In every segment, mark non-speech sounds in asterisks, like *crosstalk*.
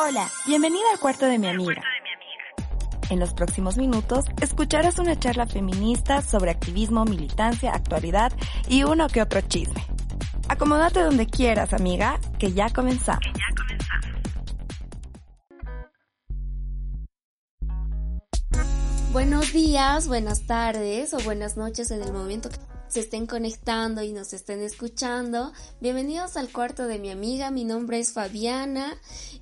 Hola, bienvenida al cuarto de mi amiga. En los próximos minutos escucharás una charla feminista sobre activismo, militancia, actualidad y uno que otro chisme. Acomódate donde quieras, amiga, que ya comenzamos. Buenos días, buenas tardes o buenas noches en el momento que se estén conectando y nos estén escuchando. Bienvenidos al cuarto de mi amiga, mi nombre es Fabiana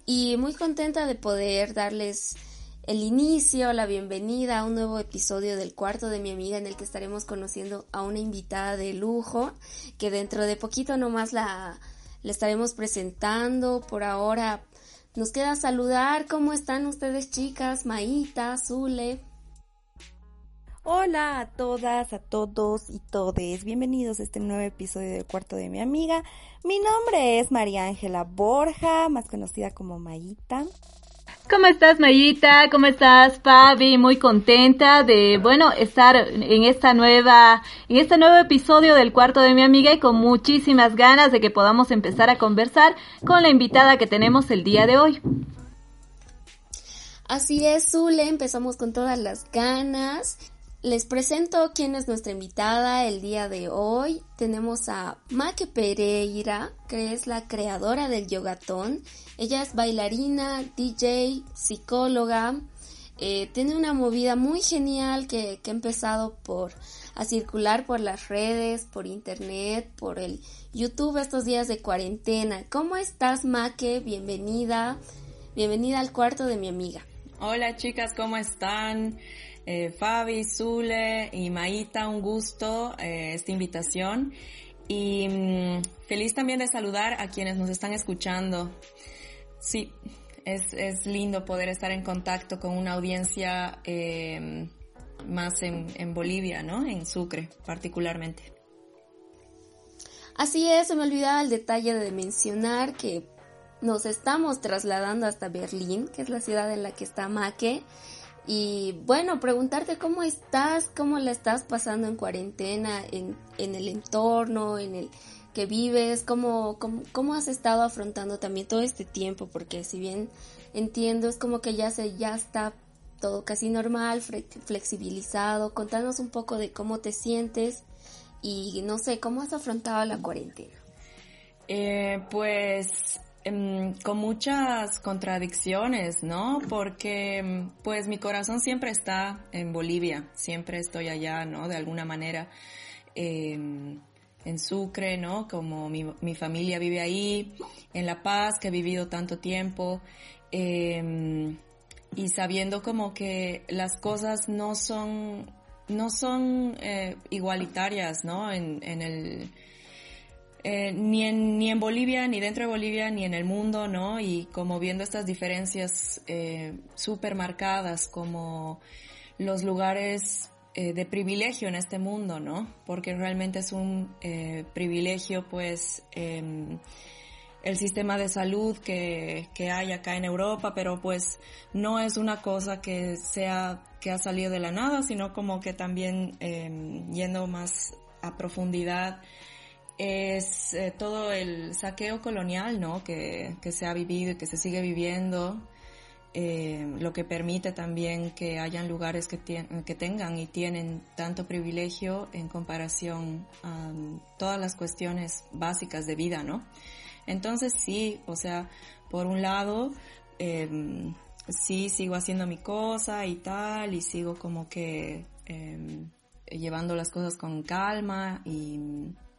y muy contenta de poder darles el inicio, la bienvenida a un nuevo episodio del cuarto de mi amiga en el que estaremos conociendo a una invitada de lujo que dentro de poquito nomás la, la estaremos presentando. Por ahora nos queda saludar. ¿Cómo están ustedes chicas? Maíta, Zule. Hola a todas, a todos y todes. Bienvenidos a este nuevo episodio del cuarto de mi amiga. Mi nombre es María Ángela Borja, más conocida como Mayita. ¿Cómo estás, Mayita? ¿Cómo estás, Fabi? Muy contenta de, bueno, estar en esta nueva, en este nuevo episodio del cuarto de mi amiga y con muchísimas ganas de que podamos empezar a conversar con la invitada que tenemos el día de hoy. Así es, Zule, empezamos con todas las ganas. Les presento quién es nuestra invitada el día de hoy. Tenemos a Make Pereira, que es la creadora del yogatón. Ella es bailarina, DJ, psicóloga. Eh, tiene una movida muy genial que, que ha empezado por a circular por las redes, por internet, por el YouTube estos días de cuarentena. ¿Cómo estás, Make? Bienvenida. Bienvenida al cuarto de mi amiga. Hola chicas, ¿cómo están? Eh, Fabi, Zule y Maíta, un gusto eh, esta invitación y mm, feliz también de saludar a quienes nos están escuchando. Sí, es, es lindo poder estar en contacto con una audiencia eh, más en, en Bolivia, ¿no? En Sucre particularmente. Así es, se me olvidaba el detalle de mencionar que nos estamos trasladando hasta Berlín, que es la ciudad en la que está Make. Y bueno, preguntarte cómo estás, cómo la estás pasando en cuarentena, en, en el entorno, en el que vives, cómo, cómo, cómo has estado afrontando también todo este tiempo, porque si bien entiendo, es como que ya se, ya está todo casi normal, flexibilizado. Contanos un poco de cómo te sientes y no sé, cómo has afrontado la cuarentena. Eh, pues con muchas contradicciones, ¿no? Porque em, pues mi corazón siempre está en Bolivia, siempre estoy allá, ¿no? De alguna manera. Em, en Sucre, ¿no? Como mi, mi, familia vive ahí, en La Paz, que he vivido tanto tiempo, y sabiendo como que las cosas no son, no son eh, igualitarias, ¿no? En el, eh, ni, en, ni en Bolivia, ni dentro de Bolivia, ni en el mundo, ¿no? Y como viendo estas diferencias eh, súper marcadas, como los lugares eh, de privilegio en este mundo, ¿no? Porque realmente es un eh, privilegio, pues, em, el sistema de salud que, que hay acá en Europa, pero pues no es una cosa que sea, que ha salido de la nada, sino como que también em, yendo más a profundidad, es eh, todo el saqueo colonial, ¿no? Que, que, se ha vivido y que se sigue viviendo, eh, lo que permite también que hayan lugares que, que tengan y tienen tanto privilegio en comparación a todas las cuestiones básicas de vida, ¿no? Entonces sí, o sea, por un lado, eh, sí sigo haciendo mi cosa y tal, y sigo como que em, llevando las cosas con calma y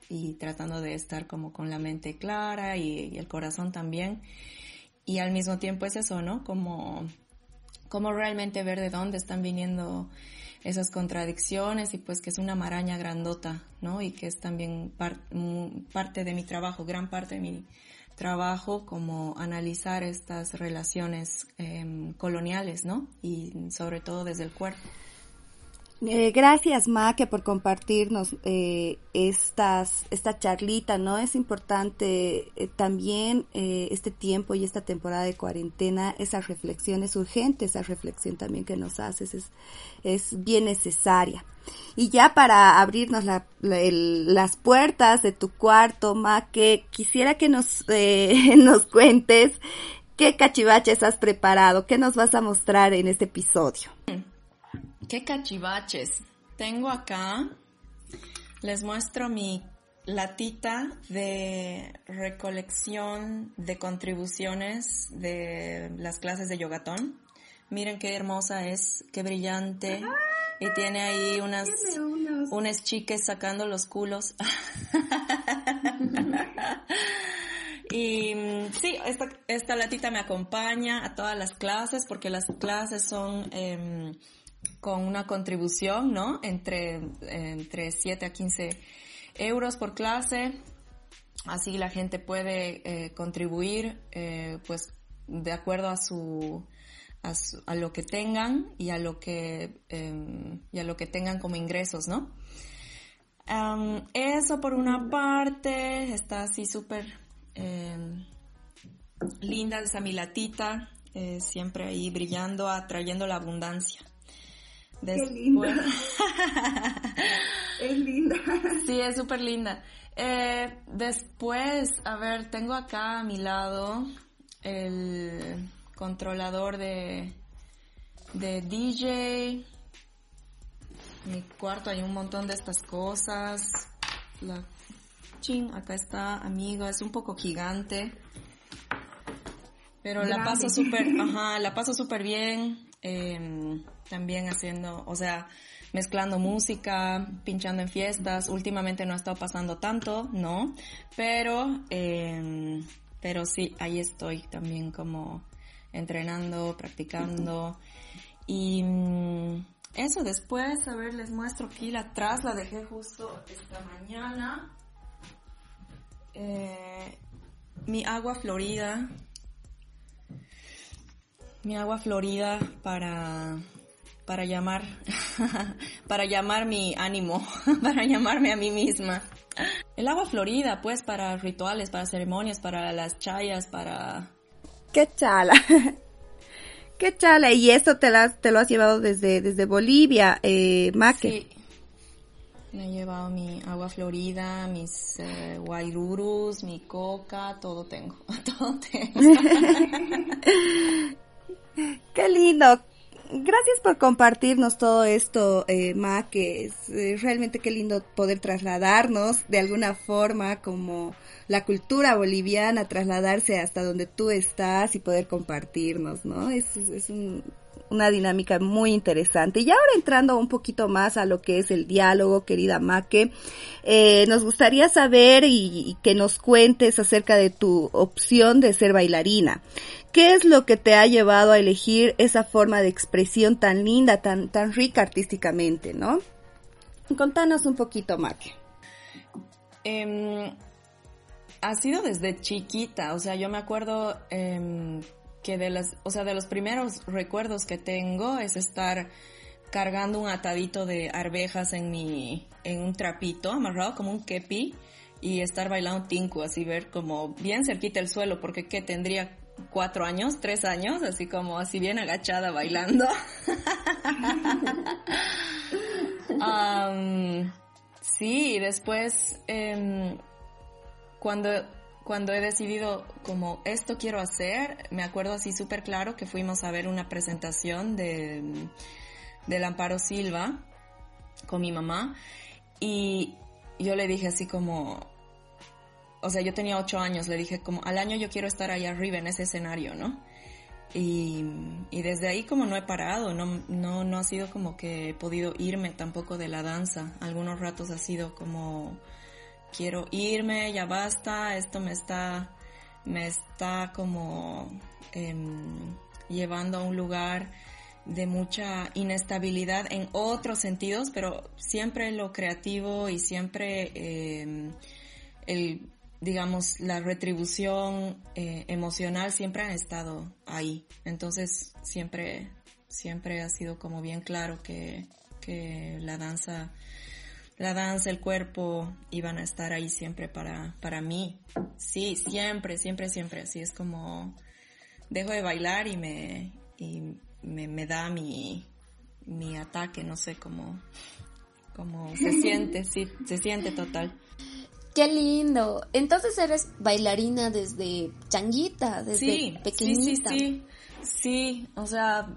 y tratando de estar como con la mente clara y, el corazón también. Y al mismo tiempo es eso, ¿no? Como, como realmente ver de dónde están viniendo esas contradicciones y pues que es una maraña grandota, ¿no? Y que es también parte de mi trabajo, gran parte de mi trabajo como analizar estas relaciones eh, coloniales, ¿no? Y sobre todo desde el cuerpo. Eh, gracias, Maque, por compartirnos eh, estas, esta charlita, ¿no? Es importante eh, también eh, este tiempo y esta temporada de cuarentena, esa reflexión es urgente, esa reflexión también que nos haces es, es bien necesaria. Y ya para abrirnos la, el, las puertas de tu cuarto, Maque, quisiera que nos, eh, *laughs* nos cuentes ¿Qué cachivaches has preparado? ¿Qué nos vas a mostrar en este episodio? ¿Qué cachivaches? Tengo acá, les muestro mi latita de recolección de contribuciones de las clases de yogatón. Miren qué hermosa es, qué brillante. Y tiene ahí unas, unas chiques sacando los culos. *laughs* y mm, sí, esta, esta latita me acompaña a todas las clases porque las clases son em, con una contribución, ¿no? Entre, entre 7 a 15 euros por clase. Así la gente puede eh, contribuir, eh, pues, de acuerdo a su, a, lo que tengan y a lo que, em, y a lo que tengan como ingresos, ¿no? eso por una parte, está así súper em, linda esa mi latita, eh, siempre ahí brillando, atrayendo la abundancia. Qué linda. *laughs* es linda. Sí, es súper linda. Eh, después, a ver, tengo acá a mi lado el controlador de, de DJ. En mi cuarto hay un montón de estas cosas. La ching, acá está, amigo, es un poco gigante. Pero la paso súper, *laughs* ajá, la paso súper bien. Em, también haciendo, o sea, mezclando música, pinchando en fiestas. Últimamente no ha estado pasando tanto, ¿no? Pero, em, pero sí, ahí estoy también como entrenando, practicando. Y mm, eso después, a ver, les muestro aquí la atrás, la dejé justo esta mañana. Eh, mi agua florida. Mi agua florida para, para llamar, *laughs* para llamar mi ánimo, *laughs* para llamarme a mí misma. El agua florida, pues, para rituales, para ceremonias, para las chayas, para qué chala. *laughs* qué chala. Y esto te, te lo has llevado desde, desde Bolivia, eh, Maque. Sí. Me he llevado mi agua florida, mis eh, guairurus, mi coca, todo tengo. Todo tengo. Qué lindo gracias por compartirnos todo esto, eh, Ma, que es eh, realmente qué lindo poder trasladarnos de alguna forma como la cultura boliviana, trasladarse hasta donde tú estás y poder compartirnos, ¿no? Es, es una dinámica muy interesante. Y ahora entrando un poquito más a lo que es el diálogo, querida Maque, eh, nos gustaría saber y, que nos cuentes acerca de tu opción de ser bailarina. ¿Qué es lo que te ha llevado a elegir esa forma de expresión tan linda, tan, tan rica artísticamente, no? Contanos un poquito, Maque. Em, ha sido desde chiquita, o sea, yo me acuerdo em, que de las, o sea, de los primeros recuerdos que tengo es estar cargando un atadito de arvejas en mi, en un trapito amarrado como un kepi y estar bailando tinku, así ver como bien cerquita el suelo, porque que tendría cuatro años, tres años, así como así bien agachada bailando. *laughs* sí, y después em, cuando cuando he decidido como esto quiero hacer, me acuerdo así súper claro que fuimos a ver una presentación de, del Amparo Silva con mi mamá y yo le dije así como, o sea, yo tenía ocho años, le dije como, al año yo quiero estar ahí arriba en ese escenario, ¿no? Y, y, desde ahí como no he parado, no, no, no ha sido como que he podido irme tampoco de la danza. Algunos ratos ha sido como quiero irme, ya basta, esto me está, me está como em, llevando a un lugar de mucha inestabilidad en otros sentidos, pero siempre lo creativo y siempre em, el, digamos, la retribución eh, emocional siempre han estado ahí. Entonces siempre, siempre ha sido como bien claro que, que la danza la danza, el cuerpo iban a estar ahí siempre para, para mí. Sí, siempre, siempre, siempre. Así es como dejo de bailar y me, y me, me da mi, mi ataque, no sé cómo, cómo se siente, sí, se siente total. Qué lindo. Entonces eres bailarina desde changuita, desde sí, pequeñita. Sí, sí, sí. Sí, o sea,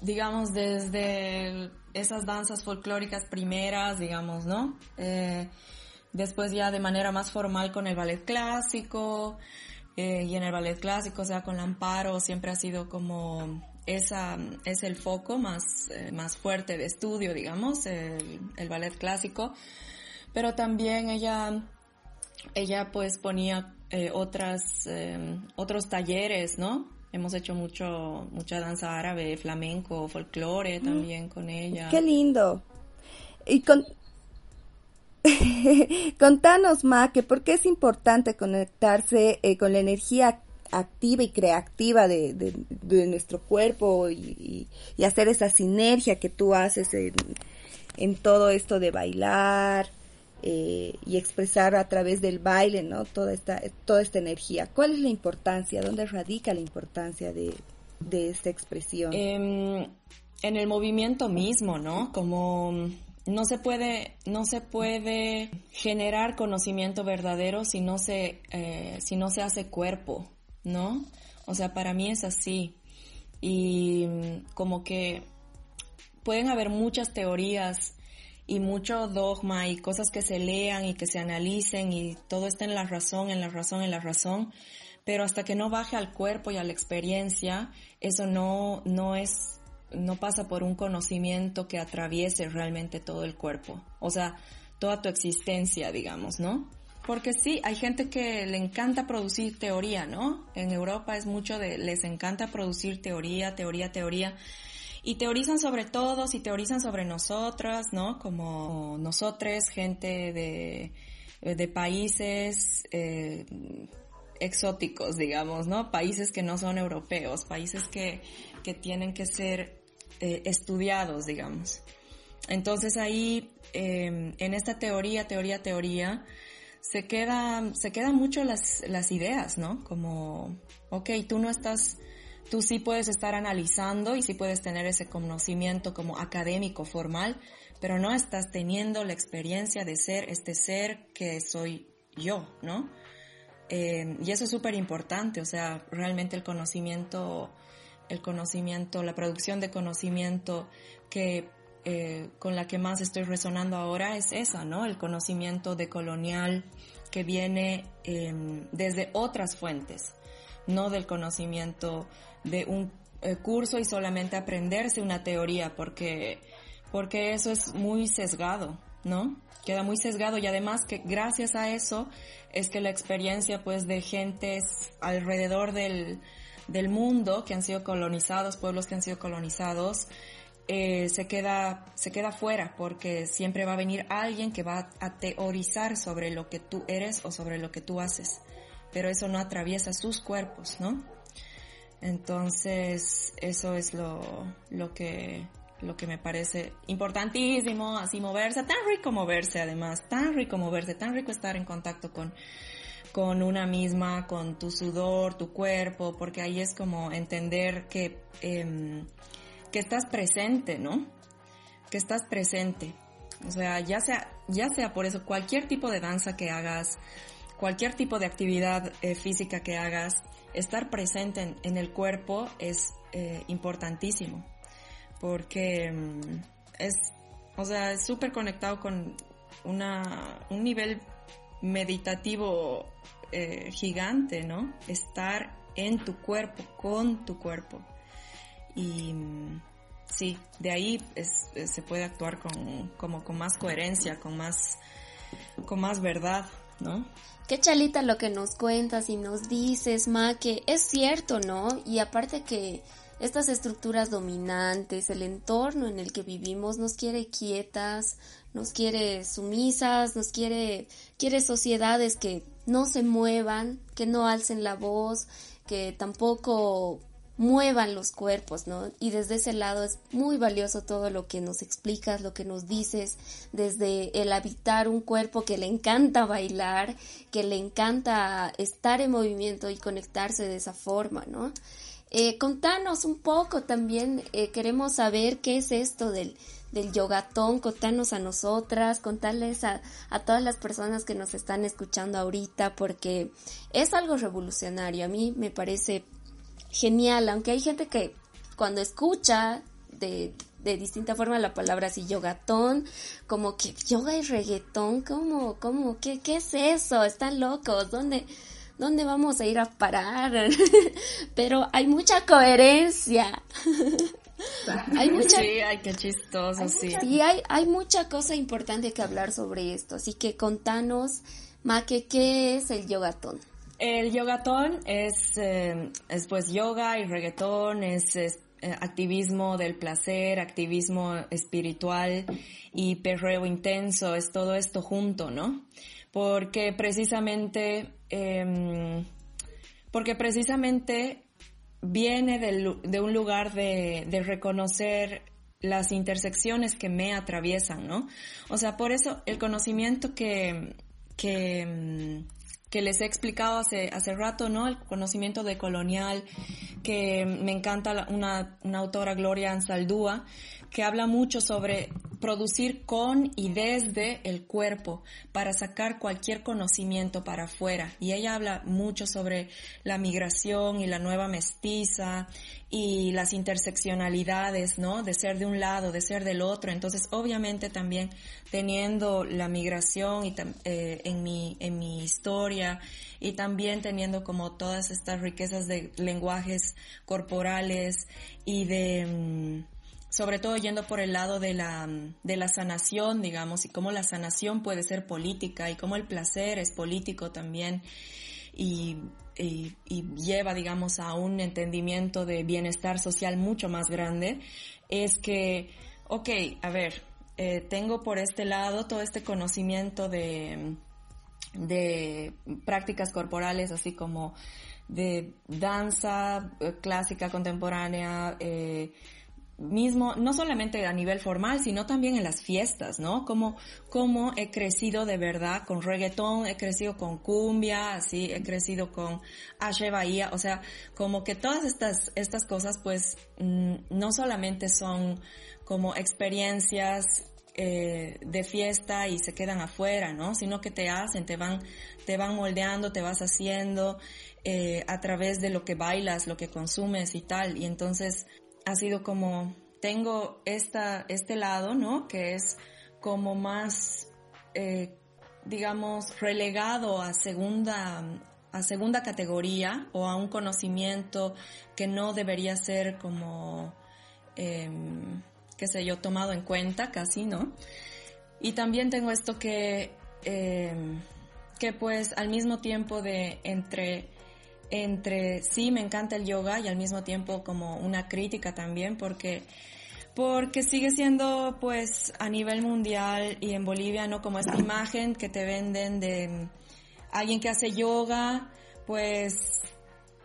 digamos desde esas danzas folclóricas primeras, digamos, ¿no? Eh, después ya de manera más formal con el ballet clásico, eh, y en el ballet clásico, o sea, con el amparo, siempre ha sido como esa es el foco más, eh, más fuerte de estudio, digamos, el, el, ballet clásico. Pero también ella, ella pues ponía eh, otras, eh, otros talleres, ¿no? Hemos hecho mucho, mucha danza árabe, flamenco, folclore mm. también con ella. Qué lindo. Y con, *laughs* Contanos, Ma, que por qué es importante conectarse eh, con la energía activa y creativa de, de, nuestro cuerpo y, y, hacer esa sinergia que tú haces en, en todo esto de bailar eh, y expresar a través del baile, ¿no? Toda esta, toda esta energía. ¿Cuál es la importancia? ¿Dónde radica la importancia de, de esta expresión? Eh, en el movimiento mismo, ¿no? Como no se puede, no se puede generar conocimiento verdadero si no se, eh, si no se hace cuerpo, ¿no? O sea, para mí es así. Y mm, como que pueden haber muchas teorías y mucho dogma y cosas que se lean y que se analicen y todo está en la razón, en la razón, en la razón, pero hasta que no baje al cuerpo y a la experiencia, eso no, no es no pasa por un conocimiento que atraviese realmente todo el cuerpo, o sea, toda tu existencia, digamos, ¿no? Porque sí, hay gente que le encanta producir teoría, ¿no? En Europa es mucho de, les encanta producir teoría, teoría, teoría. Y teorizan sobre todos y teorizan sobre nosotras, ¿no? Como nosotros, gente de, de países eh, exóticos, digamos, ¿no? Países que no son europeos, países que, que tienen que ser eh, estudiados, digamos. Entonces ahí, em, en esta teoría, teoría, teoría, se queda, se quedan mucho las, las ideas, ¿no? Como, ok, tú no estás, tú sí puedes estar analizando y sí puedes tener ese conocimiento como académico, formal, pero no estás teniendo la experiencia de ser este ser que soy yo, ¿no? Em, y eso es súper importante, o sea, realmente el conocimiento el conocimiento, la producción de conocimiento que eh, con la que más estoy resonando ahora es esa, ¿no? El conocimiento decolonial que viene em, desde otras fuentes, no del conocimiento de un eh, curso y solamente aprenderse una teoría, porque, porque eso es muy sesgado, ¿no? Queda muy sesgado y además que gracias a eso es que la experiencia pues de gentes alrededor del, del mundo que han sido colonizados, pueblos que han sido colonizados, eh, se queda se queda fuera porque siempre va a venir alguien que va a teorizar sobre lo que tú eres o sobre lo que tú haces, pero eso no atraviesa sus cuerpos, ¿no? Entonces eso es lo, lo que lo que me parece importantísimo, así moverse, tan rico moverse además, tan rico moverse, tan rico estar en contacto con con una misma, con tu sudor, tu cuerpo, porque ahí es como entender que, em, que estás presente, ¿no? Que estás presente. O sea, ya sea, ya sea por eso, cualquier tipo de danza que hagas, cualquier tipo de actividad eh, física que hagas, estar presente en, el cuerpo es eh, importantísimo. Porque em, es, o sea, es súper conectado con una, un nivel meditativo eh, gigante, ¿no? Estar en tu cuerpo, con tu cuerpo. Y mm, sí, de ahí se puede actuar con, como con más coherencia, con más, con más verdad, Qué chalita lo que nos cuentas y nos dices, Ma, que es cierto, ¿no? Y aparte que estas estructuras dominantes, el entorno en el que vivimos nos quiere quietas, nos quiere sumisas, nos quiere, quiere sociedades que no se muevan, que no alcen la voz, que tampoco muevan los cuerpos, ¿no? Y desde ese lado es muy valioso todo lo que nos explicas, lo que nos dices, desde el habitar un cuerpo que le encanta bailar, que le encanta estar en movimiento y conectarse de esa forma, ¿no? Eh, contanos un poco también, eh, queremos saber qué es esto del, del yogatón, contarnos a nosotras, contarles a, a todas las personas que nos están escuchando ahorita, porque es algo revolucionario. A mí me parece genial, aunque hay gente que cuando escucha de, de distinta forma la palabra así yogatón, como que yoga y reggaetón, ¿cómo, cómo, qué, qué es eso? Están locos, ¿dónde, dónde vamos a ir a parar? *laughs* Pero hay mucha coherencia. *laughs* hay mucha... Sí, ay, qué chistoso, sí. Sí, hay, hay mucha cosa importante que hablar sobre esto, así que contanos, Maque, ¿qué es el yogatón? El yogatón es, eh, es pues yoga y reggaetón, es, eh, activismo del placer, activismo espiritual y perreo intenso, es todo esto junto, ¿no? Porque precisamente, eh, porque precisamente viene de, de un lugar de, de reconocer las intersecciones que me atraviesan, ¿no? O sea, por eso el conocimiento que, que, em, que les he explicado hace, hace rato, ¿no? El conocimiento de colonial, que me encanta una, una autora, Gloria Ansaldúa, que habla mucho sobre producir con y desde el cuerpo para sacar cualquier conocimiento para afuera. Y ella habla mucho sobre la migración y la nueva mestiza y las interseccionalidades, ¿no? De ser de un lado, de ser del otro. Entonces, obviamente también teniendo la migración y eh, en mi en mi historia y también teniendo como todas estas riquezas de lenguajes corporales y de mm, sobre todo yendo por el lado de la, de la sanación, digamos, y cómo la sanación puede ser política y cómo el placer es político también. Y y, lleva, digamos, a un entendimiento de bienestar social mucho más grande, es que, ok, a ver, eh, tengo por este lado todo este conocimiento de, de prácticas corporales, así como de danza eh, clásica contemporánea, eh, mismo, no solamente a nivel formal, sino también en las fiestas, ¿no? Como, como he crecido de verdad con reggaetón, he crecido con cumbia, así, he crecido con Ashe Bahía, o sea, como que todas estas, estas cosas, pues, mm, no solamente son como experiencias eh, de fiesta y se quedan afuera, ¿no? Sino que te hacen, te van, te van moldeando, te vas haciendo eh, a través de lo que bailas, lo que consumes y tal. Y entonces ha sido como, tengo esta, este lado, ¿no? Que es como más, eh, digamos, relegado a segunda, a segunda categoría o a un conocimiento que no debería ser como, em, qué sé yo, tomado en cuenta casi, ¿no? Y también tengo esto que, em, que pues al mismo tiempo de entre entre sí me encanta el yoga y al mismo tiempo como una crítica también porque porque sigue siendo pues a nivel mundial y en Bolivia no como esta imagen que te venden de alguien que hace yoga pues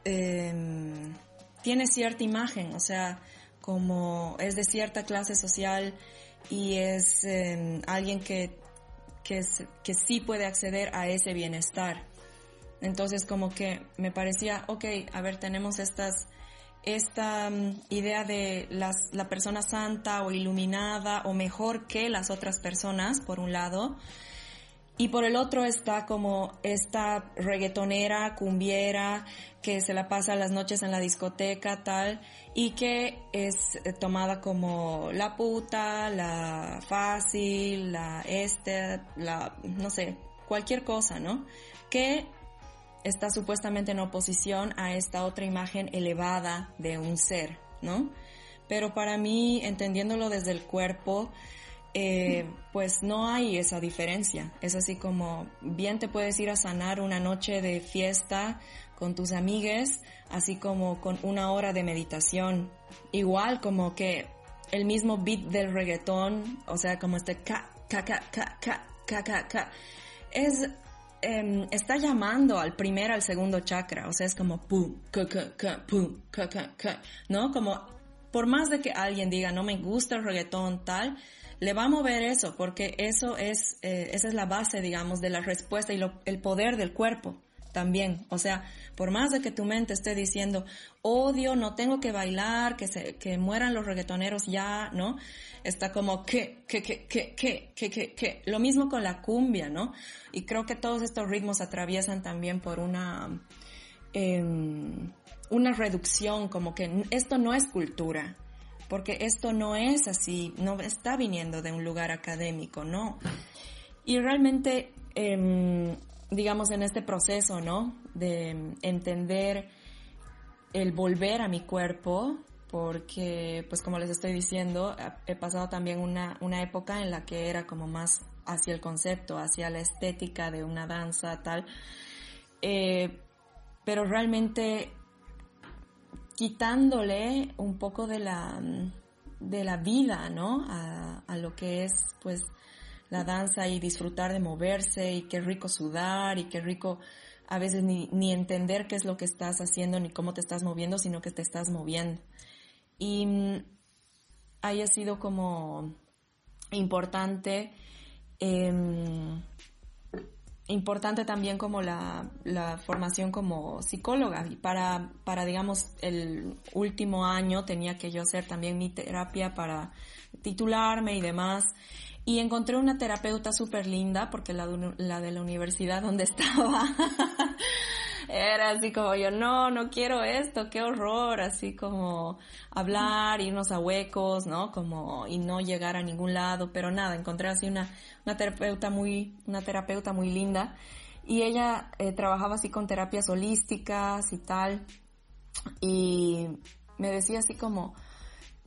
em, tiene cierta imagen o sea como es de cierta clase social y es em, alguien que que, que sí puede acceder a ese bienestar entonces como que me parecía, ok, a ver, tenemos estas, esta mm, idea de las, la persona santa o iluminada o mejor que las otras personas, por un lado, y por el otro está como esta reggaetonera, cumbiera, que se la pasa las noches en la discoteca, tal, y que es eh, tomada como la puta, la fácil, la este, la, no sé, cualquier cosa, ¿no? Que está supuestamente en oposición a esta otra imagen elevada de un ser, ¿no? Pero para mí, entendiéndolo desde el cuerpo, eh, *laughs* pues no hay esa diferencia. Es así como bien te puedes ir a sanar una noche de fiesta con tus amigues, así como con una hora de meditación. Igual como que el mismo beat del reggaetón, o sea, como este ca, ca, ca, ca, ca, ca, ca, es Em, está llamando al primer, al segundo chakra, o sea, es como pum, ¿no? Como por más de que alguien diga no me gusta el reggaetón tal, le va a mover eso, porque eso es, eh, esa es la base, digamos, de la respuesta y el poder del cuerpo también. O sea, por más de que tu mente esté diciendo, odio, no tengo que bailar, que se, que mueran los reggaetoneros ya, ¿no? Está como que, que, que, que, que, que, que, que. Lo mismo con la cumbia, ¿no? Y creo que todos estos ritmos atraviesan también por una, eh, una reducción, como que esto no es cultura, porque esto no es así, no está viniendo de un lugar académico, no. Y realmente eh, digamos, en este proceso, ¿no? De entender el volver a mi cuerpo, porque, pues como les estoy diciendo, he pasado también una, una época en la que era como más hacia el concepto, hacia la estética de una danza, tal. Eh, pero realmente quitándole un poco de la, de la vida, ¿no? A, a lo que es, pues, la danza y disfrutar de moverse y qué rico sudar y qué rico a veces ni, entender qué es lo que estás haciendo ni cómo te estás moviendo, sino que te estás moviendo. Y mm, ahí ha sido como importante, eh, importante también como la, la, formación como psicóloga. Y para, para, digamos, el último año tenía que yo hacer también mi terapia para titularme y demás. Y encontré una terapeuta súper linda, porque la, la de la universidad donde *laughs* estaba era así como yo, no, no quiero esto, qué horror, así como hablar, irnos a huecos, ¿no? Como, y no llegar a ningún lado, pero nada, encontré así una, una terapeuta muy, una terapeuta muy linda. Y ella eh, trabajaba así con terapias holísticas y tal. Y me decía así como,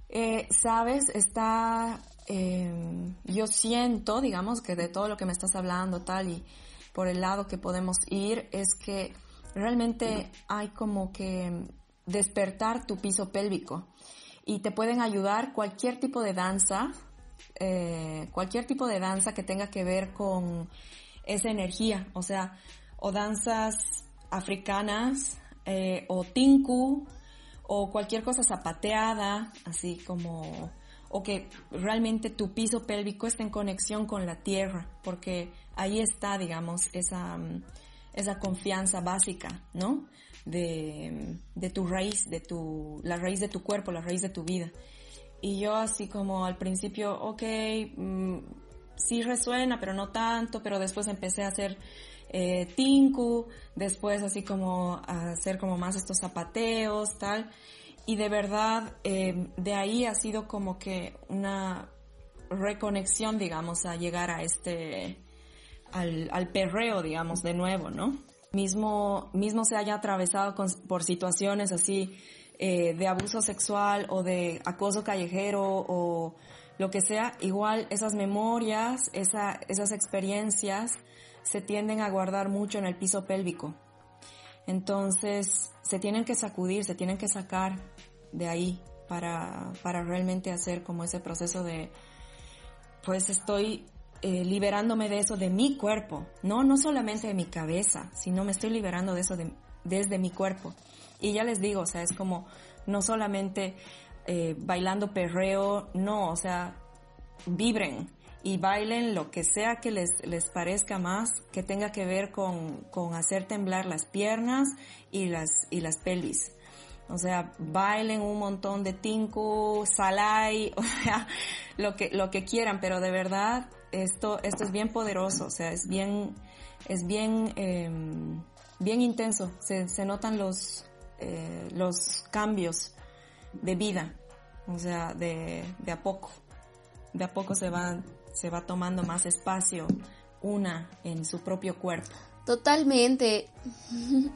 eh, sabes, está eh, yo siento, digamos, que de todo lo que me estás hablando, tal, y por el lado que podemos ir, es que realmente hay como que despertar tu piso pélvico. Y te pueden ayudar cualquier tipo de danza, eh, cualquier tipo de danza que tenga que ver con esa energía, o sea, o danzas africanas, eh, o tinku, o cualquier cosa zapateada, así como o que realmente tu piso pélvico esté en conexión con la tierra, porque ahí está, digamos, esa, mm, esa confianza básica, ¿no? De, de tu raíz, de tu, la raíz de tu cuerpo, la raíz de tu vida. Y yo así como al principio, ok, mmm, sí resuena, pero no tanto, pero después empecé a hacer eh, tinku, después así como a hacer como más estos zapateos, tal y de verdad eh, de ahí ha sido como que una reconexión, digamos, a llegar a este, al, al perreo, digamos, de nuevo, ¿no? Mismo, mismo se haya atravesado con, por situaciones así eh, de abuso sexual o de acoso callejero o lo que sea, igual esas memorias, esa, esas experiencias se tienden a guardar mucho en el piso pélvico. Entonces, se tienen que sacudir, se tienen que sacar de ahí para, para realmente hacer como ese proceso de, pues estoy eh, liberándome de eso de mi cuerpo, no, no solamente de mi cabeza, sino me estoy liberando de eso de, desde mi cuerpo. Y ya les digo, o sea, es como no solamente eh, bailando perreo, no, o sea, vibren, y bailen lo que sea que les, les parezca más, que tenga que ver con, con hacer temblar las piernas y las, y las pelvis. O sea, bailen un montón de tinku, salai, *laughs* o sea, lo que, lo que quieran, pero de verdad, esto, esto es bien poderoso, o sea, es bien, es bien, eh, bien intenso. Se, notan los, eh, los cambios de vida, o sea, de, de a poco. De a poco se van se va tomando más espacio una en su propio cuerpo. Totalmente. *laughs*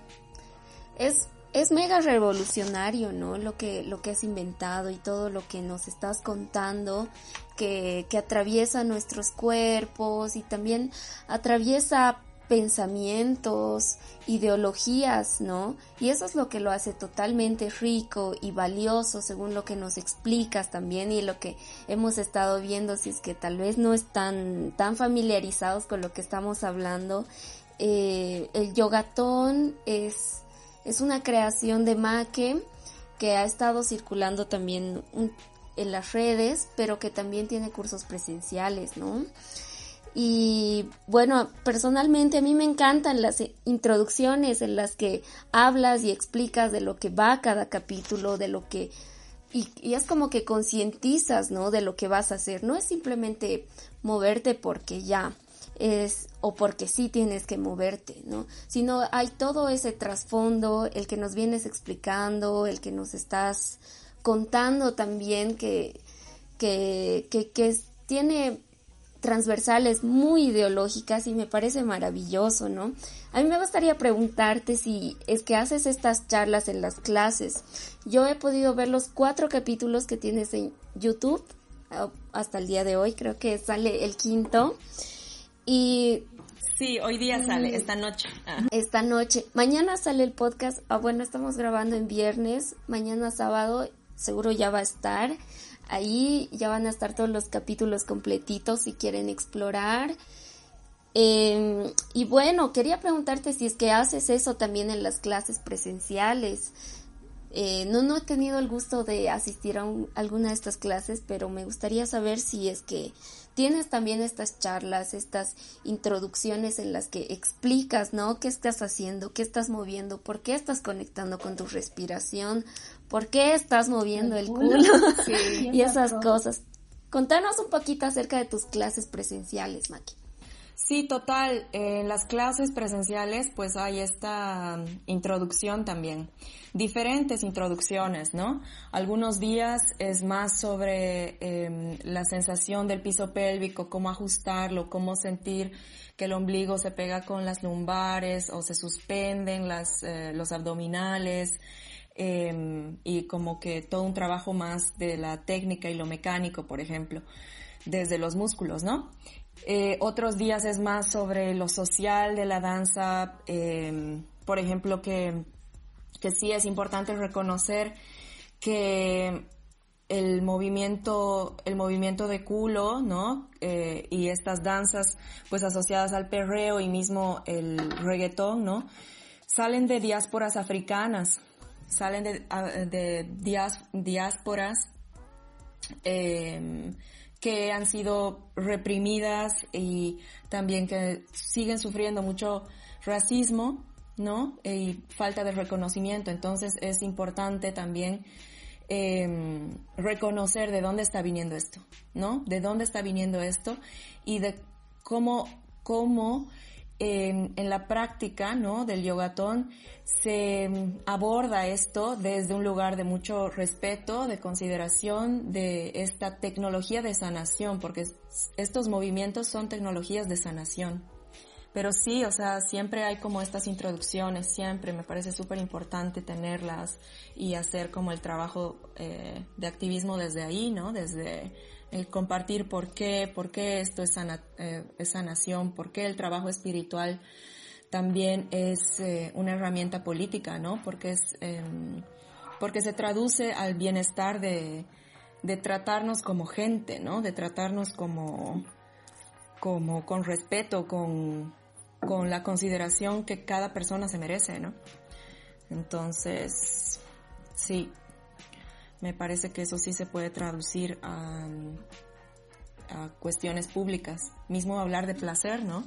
Es, es mega revolucionario, ¿no? Lo que, lo que has inventado y todo lo que nos estás contando, que, que atraviesa nuestros cuerpos y también atraviesa pensamientos, ideologías, ¿no? Y eso es lo que lo hace totalmente rico y valioso según lo que nos explicas también y lo que hemos estado viendo, si es que tal vez no están tan familiarizados con lo que estamos hablando. Eh, el yogatón es, es una creación de Make que ha estado circulando también en las redes, pero que también tiene cursos presenciales, ¿no? Y bueno, personalmente a mí me encantan las introducciones en las que hablas y explicas de lo que va cada capítulo, de lo que... Y, y es como que concientizas, ¿no? De lo que vas a hacer. No es simplemente moverte porque ya es o porque sí tienes que moverte, ¿no? Sino hay todo ese trasfondo, el que nos vienes explicando, el que nos estás contando también que, que, que, que tiene transversales muy ideológicas y me parece maravilloso, ¿no? A mí me gustaría preguntarte si es que haces estas charlas en las clases. Yo he podido ver los cuatro capítulos que tienes en YouTube ah, hasta el día de hoy, creo que sale el quinto. Y Sí, hoy día sale, esta noche. Ah. Esta noche. Mañana sale el podcast. Ah, bueno, estamos grabando en viernes. Mañana sábado seguro ya va a estar. Ahí ya van a estar todos los capítulos completitos si quieren explorar. Em, y bueno, quería preguntarte si es que haces eso también en las clases presenciales. Eh, no, no he tenido el gusto de asistir a alguna de estas clases, pero me gustaría saber si es que tienes también estas charlas, estas introducciones en las que explicas, ¿no? ¿Qué estás haciendo? ¿Qué estás moviendo? ¿Por qué estás conectando con tu respiración? ¿Por qué estás moviendo el, culo? *laughs* y esas cosas. Contanos un poquito acerca de tus clases presenciales, Maki. Sí, total. En las clases presenciales pues hay esta um, introducción también. Diferentes introducciones, ¿no? Algunos días es más sobre em, la sensación del piso pélvico, cómo ajustarlo, cómo sentir que el ombligo se pega con las lumbares o se suspenden las, eh, los abdominales. Em, y como que todo un trabajo más de la técnica y lo mecánico, por ejemplo, desde los músculos, ¿no? Eh, otros días es más sobre lo social de la danza, em, por ejemplo, que, que sí es importante reconocer que el movimiento, el movimiento de culo, ¿no? Eh, y estas danzas, pues asociadas al perreo y mismo el reggaetón, ¿no? Salen de diásporas africanas, salen de, de diásporas eh, que han sido reprimidas y también que siguen sufriendo mucho racismo, ¿no? Y falta de reconocimiento. Entonces es importante también em, reconocer de dónde está viniendo esto, ¿no? De dónde está viniendo esto y de cómo, cómo en, la práctica ¿no? del yogatón se mm, aborda esto desde un lugar de mucho respeto, de consideración de esta tecnología de sanación, porque estos movimientos son tecnologías de sanación. Pero sí, o sea, siempre hay como estas introducciones, siempre me parece súper importante tenerlas y hacer como el trabajo eh, de activismo desde ahí, ¿no? Desde el compartir por qué, por qué esto es, sana, eh, sanación, por qué el trabajo espiritual también es eh, una herramienta política, ¿no? Porque es, em, porque se traduce al bienestar de, de tratarnos como gente, ¿no? De tratarnos como, como con respeto, con, con la consideración que cada persona se merece, ¿no? Entonces, sí, me parece que eso sí se puede traducir a, cuestiones públicas. Mismo hablar de placer, ¿no?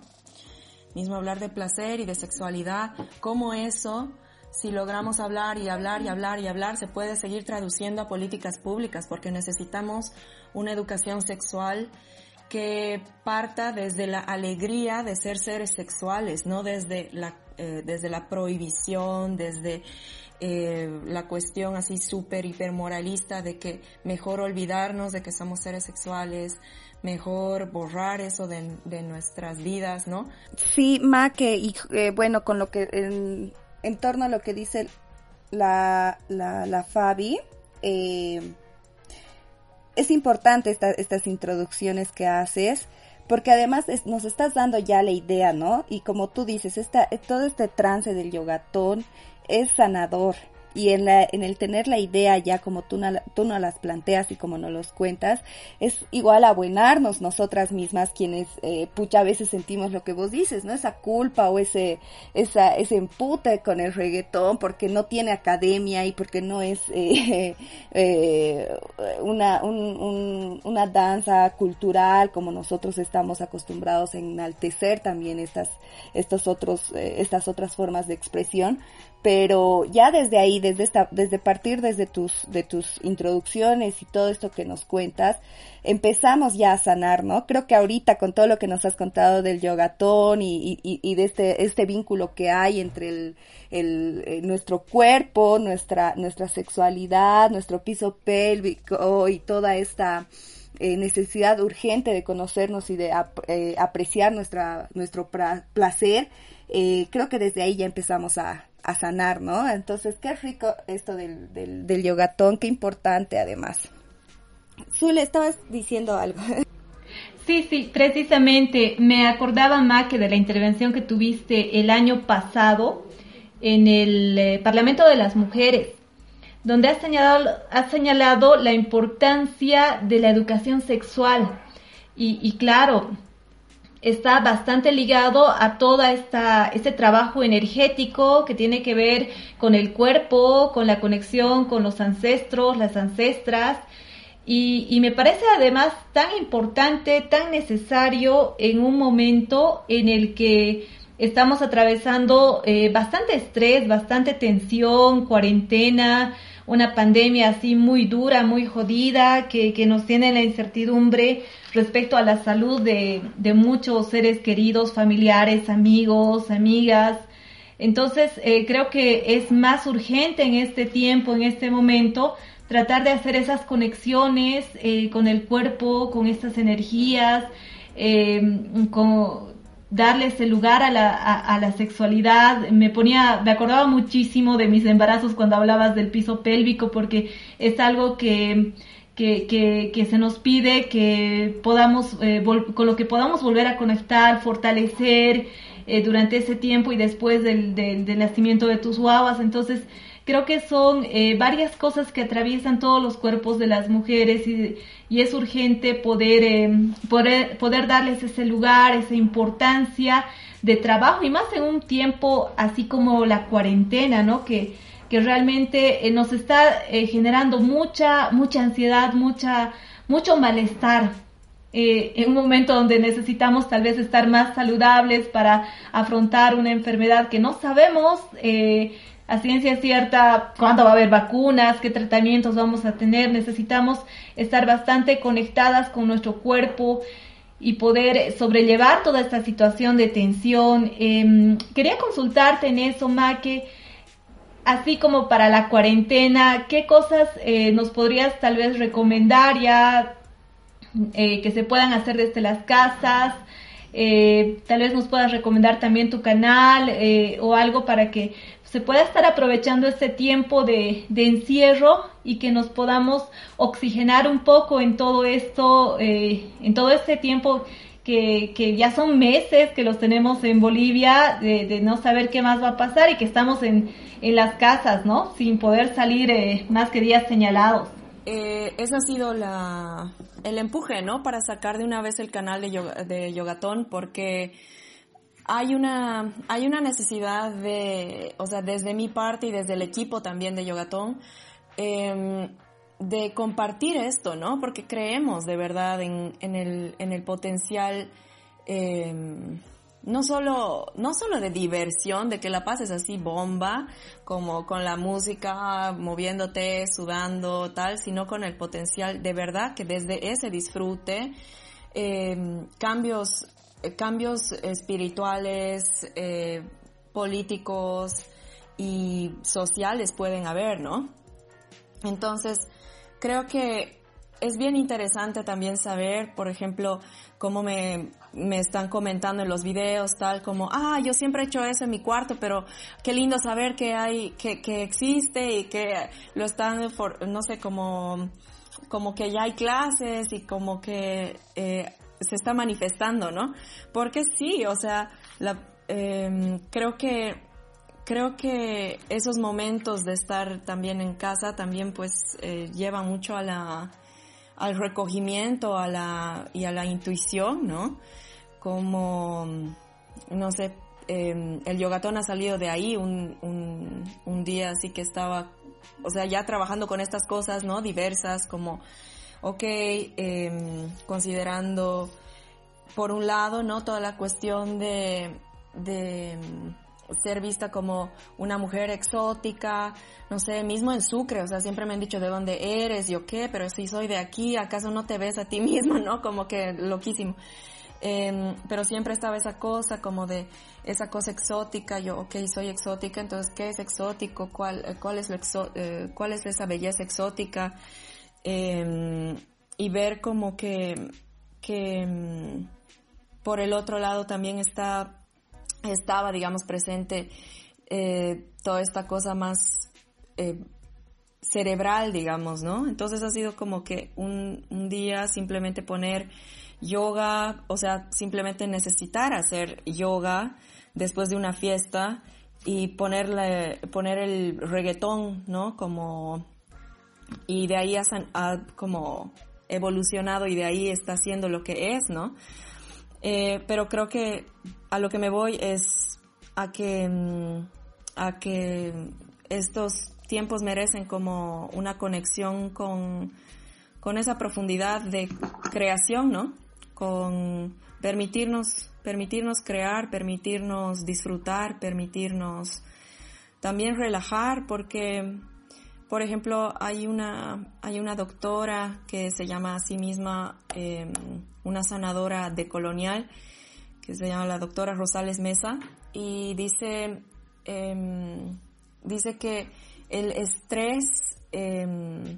Mismo hablar de placer y de sexualidad, cómo eso, si logramos hablar y hablar y hablar y hablar, se puede seguir traduciendo a políticas públicas, porque necesitamos una educación sexual que parta desde la alegría de ser seres sexuales, no desde la, eh, desde la prohibición, desde eh, la cuestión así súper hipermoralista de que mejor olvidarnos de que somos seres sexuales, mejor borrar eso de, nuestras vidas, ¿no? Sí, Ma, que, y eh, bueno, con lo que, en, en, torno a lo que dice la, la, la Fabi, eh, es importante estas introducciones que haces, porque además nos estás dando ya la idea, ¿no? Y como tú dices, esta, todo este trance del yogatón es sanador y en, la, en el tener la idea ya como tú, no, tú no las planteas y como nos los cuentas, es igual abuenarnos nosotras mismas quienes, eh, pucha, a veces sentimos lo que vos dices, ¿no? Esa culpa o ese, esa, ese empute con el reggaetón porque no tiene academia y porque no es *laughs* eh, eh, una, un, una danza cultural como nosotros estamos acostumbrados a enaltecer también estas, estos otros, eh, estas otras formas de expresión pero ya desde ahí, desde esta, desde partir desde tus, de tus introducciones y todo esto que nos cuentas, empezamos ya a sanar, ¿no? Creo que ahorita con todo lo que nos has contado del yogatón y, y, y de este, este vínculo que hay entre el, el, eh, nuestro cuerpo, nuestra, nuestra sexualidad, nuestro piso pélvico y toda esta, eh, necesidad urgente de conocernos y de eh, apreciar nuestra, nuestro placer, eh, creo que desde ahí ya empezamos a, a, sanar, ¿no? Entonces, qué rico esto del, del, del yogatón, qué importante además. Zule, estabas diciendo algo. *laughs* Sí, sí, precisamente me acordaba, más que de la intervención que tuviste el año pasado en el eh, Parlamento de las Mujeres, donde has señalado, has señalado la importancia de la educación sexual. Y, y claro, está bastante ligado a esta este trabajo energético que tiene que ver con el cuerpo, con la conexión con los ancestros, las ancestras. Y, y me parece además tan importante, tan necesario en un momento en el que estamos atravesando eh, bastante estrés, bastante tensión, cuarentena, una pandemia así muy dura, muy jodida, que, que nos tiene la incertidumbre respecto a la salud de, de muchos seres queridos, familiares, amigos, amigas. Entonces, eh, creo que es más urgente en este tiempo, en este momento, tratar de hacer esas conexiones eh, con el cuerpo, con estas energías, eh, con, darle ese lugar a la, a, la sexualidad. Me ponía, me acordaba muchísimo de mis embarazos cuando hablabas del piso pélvico porque es algo que, que, que, que se nos pide que podamos, eh, con lo que podamos volver a conectar, fortalecer eh, durante ese tiempo y después del, del, del nacimiento de tus guaguas. Entonces, creo que son eh, varias cosas que atraviesan todos los cuerpos de las mujeres y, y es urgente poder, eh, poder, poder darles ese lugar, esa importancia de trabajo y más en un tiempo así como la cuarentena, ¿no? Que, que realmente eh, nos está eh, generando mucha, mucha ansiedad, mucha, mucho malestar. Eh, en un momento donde necesitamos tal vez estar más saludables para afrontar una enfermedad que no sabemos eh, a ciencia cierta cuándo va a haber vacunas, qué tratamientos vamos a tener. Necesitamos estar bastante conectadas con nuestro cuerpo y poder sobrellevar toda esta situación de tensión. Eh, quería consultarte en eso, Maque, así como para la cuarentena, ¿qué cosas eh, nos podrías tal vez recomendar ya eh, que se puedan hacer desde las casas? Eh, tal vez nos puedas recomendar también tu canal o algo para que se pueda estar aprovechando este tiempo de, de, encierro y que nos podamos oxigenar un poco en todo esto, eh, en todo este tiempo que, que, ya son meses que los tenemos en Bolivia, de, de, no saber qué más va a pasar y que estamos en, en las casas, ¿no? Sin poder salir eh, más que días señalados. Eh, ese ha sido la, el empuje, ¿no? Para sacar de una vez el canal de, yoga, de Yogatón, porque hay una, hay una necesidad de, o sea, desde mi parte y desde el equipo también de Yogatón, eh, de compartir esto, ¿no? Porque creemos de verdad en, en, el, en el potencial, eh, no solo, no solo de diversión, de que la pases así bomba, como con la música, moviéndote, sudando, tal, sino con el potencial de verdad que desde ese disfrute, eh, cambios cambios espirituales, eh, políticos y sociales pueden haber, ¿no? Entonces, creo que es bien interesante también saber, por ejemplo, cómo me, me están comentando en los videos, tal como, ah, yo siempre he hecho eso en mi cuarto, pero qué lindo saber que hay, que, que existe y que lo están, no sé, como, como que ya hay clases y como que eh, se está manifestando, ¿no? Porque sí, o sea, la, eh, creo que creo que esos momentos de estar también en casa también pues eh, llevan mucho a la, al recogimiento a la, y a la intuición, ¿no? Como, no sé, em, el yogatón ha salido de ahí un, un, un día así que estaba, o sea, ya trabajando con estas cosas, ¿no? Diversas, como, ok, eh, considerando, por un lado, ¿no? Toda la cuestión de, de ser vista como una mujer exótica, no sé, mismo en Sucre, o sea, siempre me han dicho de dónde eres, yo qué, pero si soy de aquí, ¿acaso no te ves a ti *laughs* mismo, no? Como que loquísimo. Eh, pero siempre estaba esa cosa como de esa cosa exótica, yo, ok, soy exótica, entonces, ¿qué es exótico? ¿Cuál, eh, cuál, es, lo exo eh, cuál es esa belleza exótica? Eh, y ver como que, que mm, por el otro lado también está estaba, digamos, presente eh, toda esta cosa más eh, cerebral, digamos, ¿no? Entonces ha sido como que un, un, día simplemente poner yoga, o sea, simplemente necesitar hacer yoga después de una fiesta y ponerle, poner el reggaetón, ¿no? Como, y de ahí ha, como evolucionado y de ahí está haciendo lo que es, ¿no? Eh, pero creo que a lo que me voy es a que, mm, a que estos tiempos merecen como una conexión con, con esa profundidad de creación, ¿no? Con permitirnos, permitirnos crear, permitirnos disfrutar, permitirnos también relajar, porque, por ejemplo, hay una, hay una doctora que se llama a sí misma eh, una sanadora de colonial que se llama la doctora Rosales Mesa y dice, eh, dice que el estrés, eh,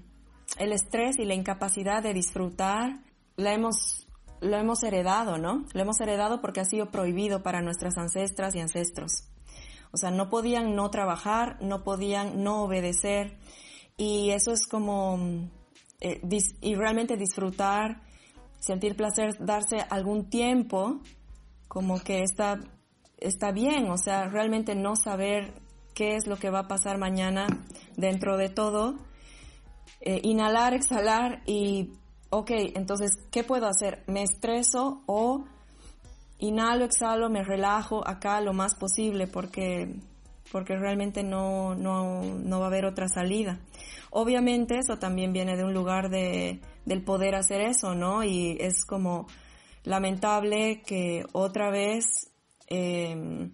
el estrés y la incapacidad de disfrutar la hemos, lo hemos heredado, ¿no? Lo hemos heredado porque ha sido prohibido para nuestras ancestras y ancestros. O sea, no podían no trabajar, no podían no obedecer. Y eso es como, eh, y realmente disfrutar sentir placer, darse algún tiempo, como que está, está bien, o sea, realmente no saber qué es lo que va a pasar mañana dentro de todo, eh, inhalar, exhalar y, ok, entonces, ¿qué puedo hacer? ¿Me estreso o inhalo, exhalo, me relajo acá lo más posible porque, porque realmente no, no, no va a haber otra salida? Obviamente eso también viene de un lugar de, del poder hacer eso, ¿no? Y es como lamentable que otra vez eh,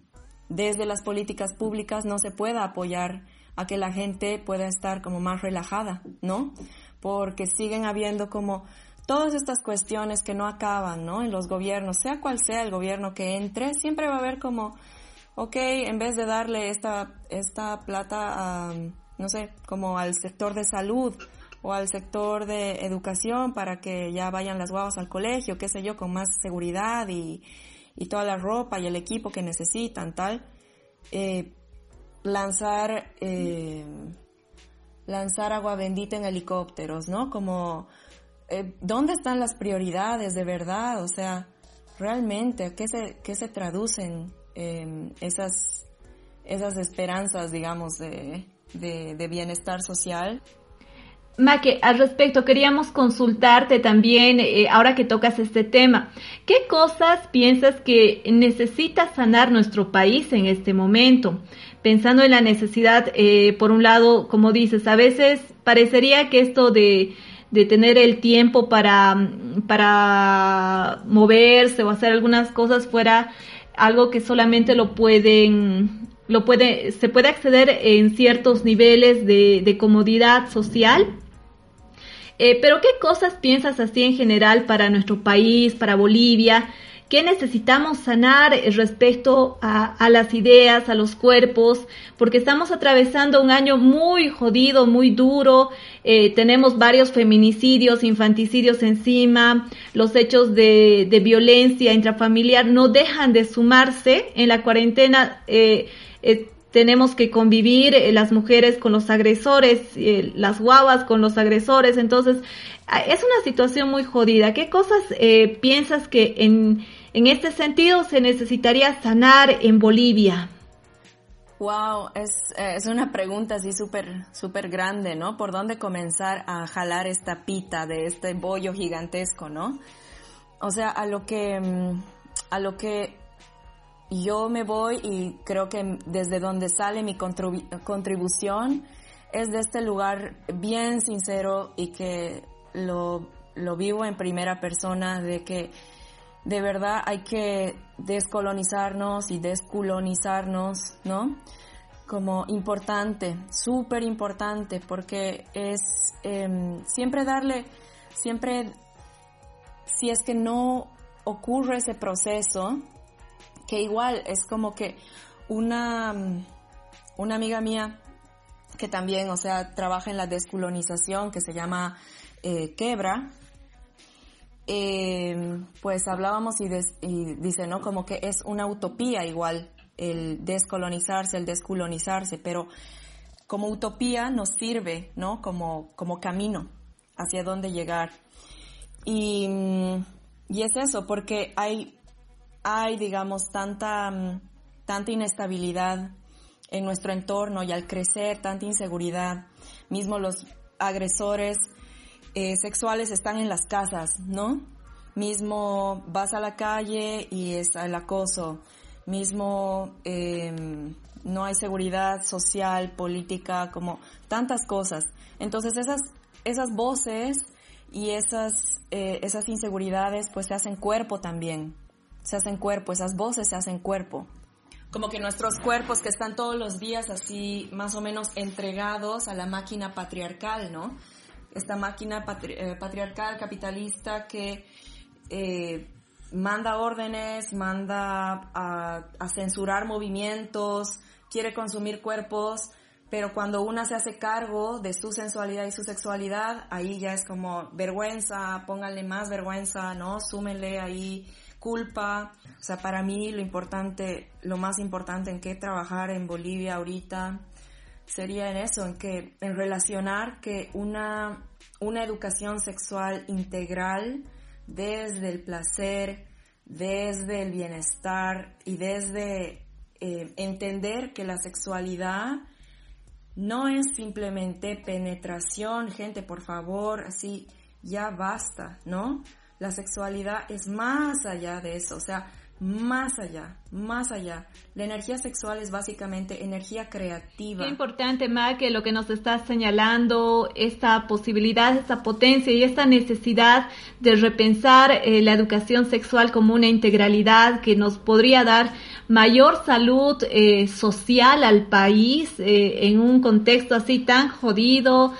desde las políticas públicas no se pueda apoyar a que la gente pueda estar como más relajada, ¿no? Porque siguen habiendo como todas estas cuestiones que no acaban, ¿no? En los gobiernos, sea cual sea el gobierno que entre, siempre va a haber como, ok, en vez de darle esta, esta plata a, no sé, como al sector de salud, o al sector de educación para que ya vayan las guaguas al colegio, qué sé yo, con más seguridad y, y toda la ropa y el equipo que necesitan, tal. Eh, lanzar, eh, lanzar agua bendita en helicópteros, ¿no? Como, eh, ¿dónde están las prioridades de verdad? O sea, realmente, ¿qué se, qué se traducen esas, esas esperanzas, digamos, de, de, de bienestar social? Maque, al respecto queríamos consultarte también, eh, ahora que tocas este tema, ¿qué cosas piensas que necesita sanar nuestro país en este momento? Pensando en la necesidad, eh, por un lado, como dices, a veces parecería que esto de, de tener el tiempo para, para moverse o hacer algunas cosas fuera algo que solamente lo pueden lo puede, se puede acceder en ciertos niveles de, comodidad social, eh, pero ¿qué cosas piensas así en general para nuestro país, para Bolivia? ¿Qué necesitamos sanar respecto a, las ideas, a los cuerpos? Porque estamos atravesando un año muy jodido, muy duro. Eh, tenemos varios feminicidios, infanticidios encima. Los hechos de, violencia intrafamiliar no dejan de sumarse. En la cuarentena eh, tenemos que convivir eh, las mujeres con los agresores, eh, las guaguas con los agresores, entonces ah, es una situación muy jodida. ¿Qué cosas eh, piensas que en, en este sentido se necesitaría sanar en Bolivia? Wow, es, es una pregunta así súper, súper grande, ¿no? ¿Por dónde comenzar a jalar esta pita de este bollo gigantesco, ¿no? O sea, a lo que, mm, a lo que yo me voy y creo que desde donde sale mi contribución es de este lugar bien sincero y que lo, lo vivo en primera persona de que de verdad hay que descolonizarnos y descolonizarnos, ¿no? Como importante, súper importante, porque es em, siempre darle, siempre, si es que no ocurre ese proceso, que igual es como que una, una amiga mía que también, o sea, trabaja en la descolonización, que se llama eh, Quebra, eh, pues hablábamos y, dice, ¿no? Como que es una utopía igual el descolonizarse, el descolonizarse, pero como utopía nos sirve, ¿no? Como, como camino hacia dónde llegar. Y, y es eso, porque hay, hay, digamos, tanta, tanta inestabilidad en nuestro entorno y al crecer tanta inseguridad, mismo los agresores eh, sexuales están en las casas, ¿no? Mismo vas a la calle y es el acoso, mismo em, no hay seguridad social, política, como tantas cosas. Entonces esas, esas voces y esas, eh, esas inseguridades pues se hacen cuerpo también, se hacen cuerpo, esas voces se hacen cuerpo. Como que nuestros cuerpos que están todos los días así más o menos entregados a la máquina patriarcal, ¿no? Esta máquina eh, patriarcal, capitalista que eh, manda órdenes, manda a, censurar movimientos, quiere consumir cuerpos, pero cuando una se hace cargo de su sensualidad y su sexualidad, ahí ya es como vergüenza, pónganle más vergüenza, ¿no? Súmenle ahí culpa. O sea, para mí lo importante, lo más importante en qué trabajar en Bolivia ahorita sería en eso, en que, en relacionar que una, una educación sexual integral desde el placer, desde el bienestar y desde eh, entender que la sexualidad no es simplemente penetración, gente, por favor, así ya basta, ¿no? La sexualidad es más allá de eso, o sea, más allá, más allá. La energía sexual es básicamente energía creativa. Qué importante, Ma, que lo que nos estás señalando, esta posibilidad, esta potencia y esta necesidad de repensar eh, la educación sexual como una integralidad que nos podría dar mayor salud eh, social al país eh, en un contexto así tan jodido,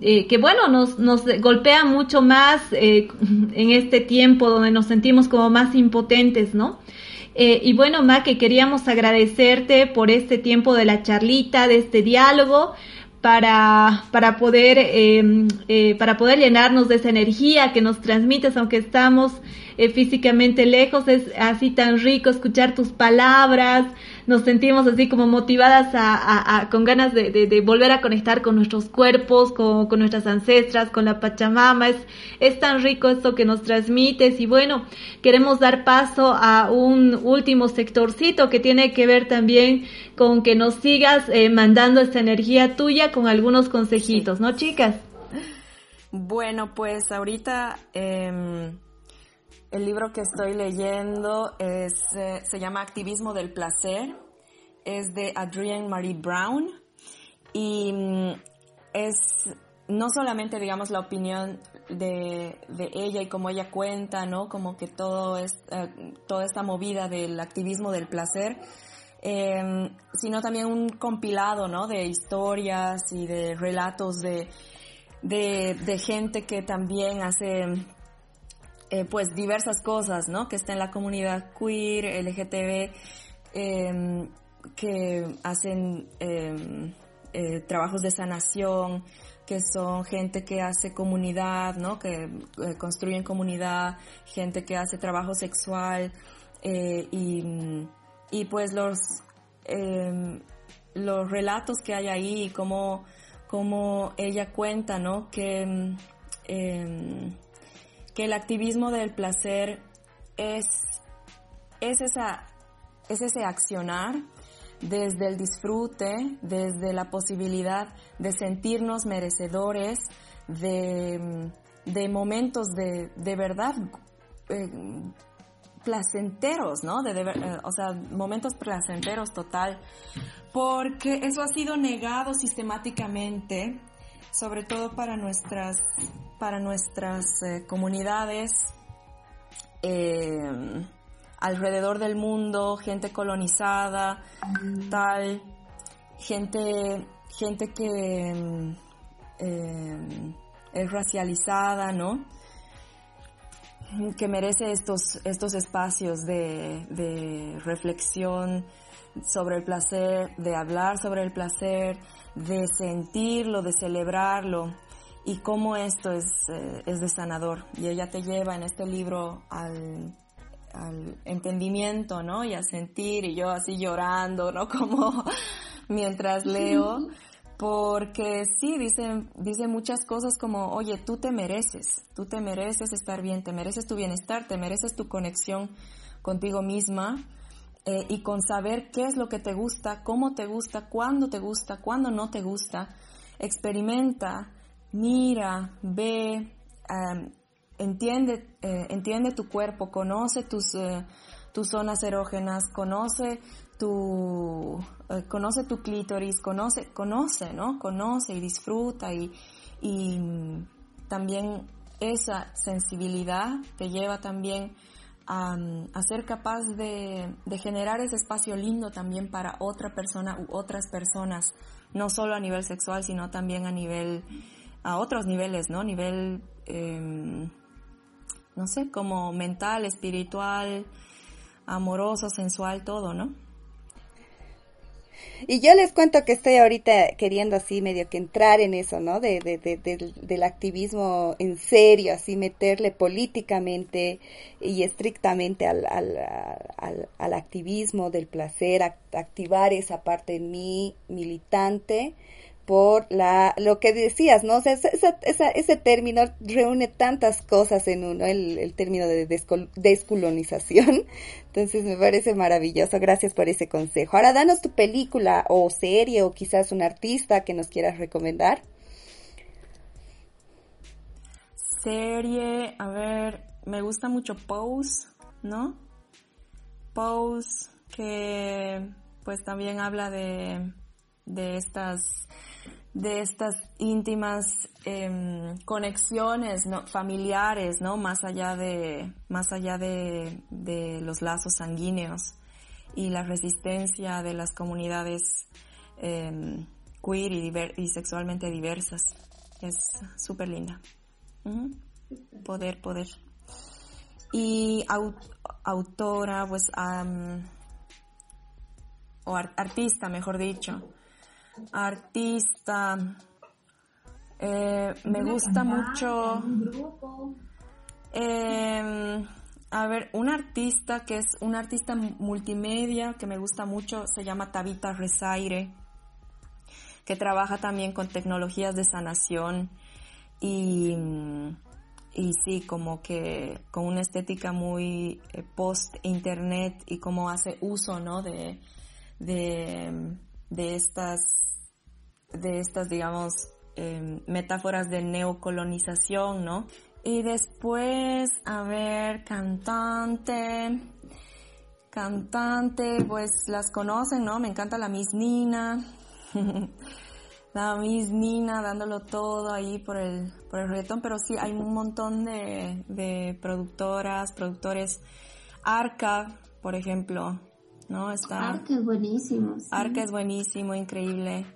eh, que bueno, nos, nos golpea mucho más eh, *laughs* en este tiempo donde nos sentimos como más impotentes, ¿no? Eh, y bueno, Ma, que queríamos agradecerte por este tiempo de la charlita, de este diálogo, para, para poder, em, para poder llenarnos de esa energía que nos transmites, aunque estamos físicamente lejos, es así tan rico escuchar tus palabras, nos sentimos así como motivadas a, con ganas de, volver a conectar con nuestros cuerpos, con, nuestras ancestras, con la Pachamama. Es, es tan rico esto que nos transmites y bueno, queremos dar paso a un último sectorcito que tiene que ver también con que nos sigas eh, mandando esta energía tuya con algunos consejitos, ¿no, chicas? Bueno, pues ahorita em, el libro que estoy leyendo es, eh, se llama Activismo del Placer. Es de Adrienne Marie Brown. Y mm, es no solamente, digamos, la opinión de, ella y cómo ella cuenta, ¿no? Como que todo es, eh, toda esta movida del activismo del placer, em, sino también un compilado, ¿no? De historias y de relatos de, de, de gente que también hace eh, pues diversas cosas, ¿no? Que está en la comunidad queer, LGTB, em, que hacen em, eh, trabajos de sanación, que son gente que hace comunidad, ¿no? Que eh, construyen comunidad, gente que hace trabajo sexual y, y, pues los em, los relatos que hay ahí, como como ella cuenta, ¿no? Que que el activismo del placer es, es, esa, es ese accionar desde el disfrute, desde la posibilidad de sentirnos merecedores de, momentos de, de verdad eh, placenteros, ¿no? De, eh, o sea, momentos placenteros total, porque eso ha sido negado sistemáticamente, sobre todo para nuestras, para nuestras eh, comunidades eh, alrededor del mundo, gente colonizada, tal, gente, gente que es racializada, ¿no? que merece estos, estos espacios de, de reflexión sobre el placer, de hablar sobre el placer, de sentirlo, de celebrarlo y cómo esto es, eh, es de sanador. Y ella te lleva en este libro al, al entendimiento, ¿no? Y a sentir, y yo así llorando, ¿no? *laughs* Como mientras leo, porque sí, dice, dice muchas cosas como, oye, tú te mereces, tú te mereces estar bien, te mereces tu bienestar, te mereces tu conexión contigo misma eh, y con saber qué es lo que te gusta, cómo te gusta, cuándo te gusta, cuándo no te gusta. Experimenta, mira, ve, entiende, eh, entiende tu cuerpo, conoce tus, eh, tus zonas erógenas, conoce tu, eh, conoce tu clítoris, conoce, conoce, ¿no? Conoce y disfruta y, y mm, también esa sensibilidad te lleva también a, ser capaz de, generar ese espacio lindo también para otra persona u otras personas, no solo a nivel sexual, sino también a nivel, a otros niveles, ¿no? Nivel, eh, no sé, como mental, espiritual, amoroso, sensual, todo, ¿no? Y yo les cuento que estoy ahorita queriendo así medio que entrar en eso, ¿no? De, de, de, del activismo en serio, así meterle políticamente y estrictamente al, al, al, al activismo del placer, activar esa parte en mí militante por la, lo que decías, ¿no? O sea, ese término reúne tantas cosas en uno, el, el término de descolonización. *laughs* Entonces me parece maravilloso. Gracias por ese consejo. Ahora danos tu película o serie o quizás un artista que nos quieras recomendar. Serie, a ver, me gusta mucho Pose, ¿no? Pose, que pues también habla de, de estas de estas íntimas em, conexiones familiares, ¿no? Más allá de, más allá de, de, los lazos sanguíneos y la resistencia de las comunidades em, queer y, y, sexualmente diversas. Es súper linda. Poder, poder. Y autora, pues, o artista, mejor dicho artista. Eh, me gusta mucho. Eh, a ver, un artista que es un artista multimedia que me gusta mucho se llama Tabita Rezaire, que trabaja también con tecnologías de sanación y, y sí, como que con una estética muy eh, post-internet y cómo hace uso, ¿no? De, de, de estas de estas, digamos, em, metáforas de neocolonización, ¿no? Y después, a ver, cantante, cantante, pues las conocen, ¿no? Me encanta la Miss Nina, *laughs* la Miss Nina dándolo todo ahí por el, por el reggaetón, pero sí hay un montón de, de productoras, productores, Arca, por ejemplo, ¿no? Está... Arca es buenísimo. Arca es buenísimo, increíble.